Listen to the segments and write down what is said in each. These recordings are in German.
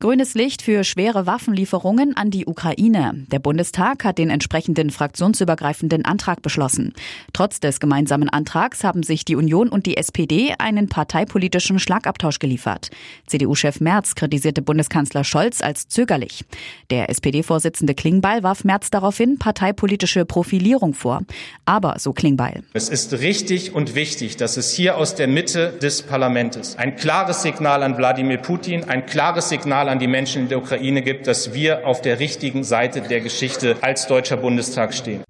Grünes Licht für schwere Waffenlieferungen an die Ukraine. Der Bundestag hat den entsprechenden fraktionsübergreifenden Antrag beschlossen. Trotz des gemeinsamen Antrags haben sich die Union und die SPD einen parteipolitischen Schlagabtausch geliefert. CDU-Chef Merz kritisierte Bundeskanzler Scholz als zögerlich. Der SPD-Vorsitzende Klingbeil warf Merz daraufhin parteipolitische Profilierung vor. Aber, so Klingbeil. Es ist richtig und wichtig, dass es hier aus der Mitte des Parlaments ein klares Signal an Wladimir Putin, ein klares Signal an die Menschen in der Ukraine gibt, dass wir auf der richtigen Seite der Geschichte als Deutscher Bundestag stehen.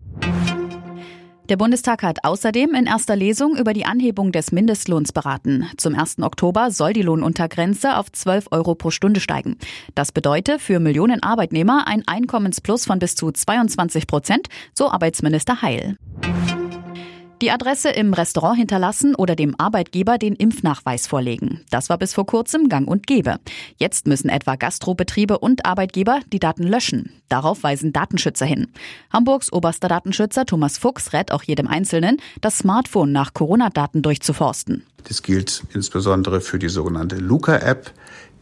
Der Bundestag hat außerdem in erster Lesung über die Anhebung des Mindestlohns beraten. Zum 1. Oktober soll die Lohnuntergrenze auf 12 Euro pro Stunde steigen. Das bedeutet für Millionen Arbeitnehmer ein Einkommensplus von bis zu 22 Prozent, so Arbeitsminister Heil. Die Adresse im Restaurant hinterlassen oder dem Arbeitgeber den Impfnachweis vorlegen. Das war bis vor kurzem gang und gäbe. Jetzt müssen etwa Gastrobetriebe und Arbeitgeber die Daten löschen. Darauf weisen Datenschützer hin. Hamburgs oberster Datenschützer Thomas Fuchs rät auch jedem Einzelnen, das Smartphone nach Corona-Daten durchzuforsten. Das gilt insbesondere für die sogenannte Luca-App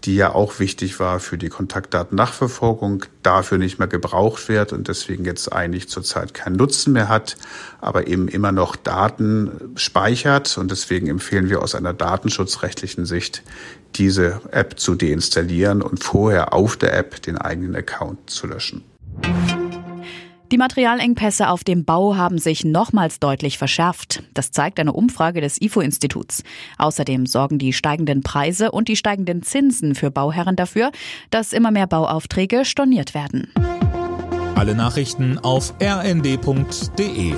die ja auch wichtig war für die Kontaktdatennachverfolgung, dafür nicht mehr gebraucht wird und deswegen jetzt eigentlich zurzeit keinen Nutzen mehr hat, aber eben immer noch Daten speichert. Und deswegen empfehlen wir aus einer datenschutzrechtlichen Sicht, diese App zu deinstallieren und vorher auf der App den eigenen Account zu löschen. Die Materialengpässe auf dem Bau haben sich nochmals deutlich verschärft. Das zeigt eine Umfrage des IFO-Instituts. Außerdem sorgen die steigenden Preise und die steigenden Zinsen für Bauherren dafür, dass immer mehr Bauaufträge storniert werden. Alle Nachrichten auf rnd.de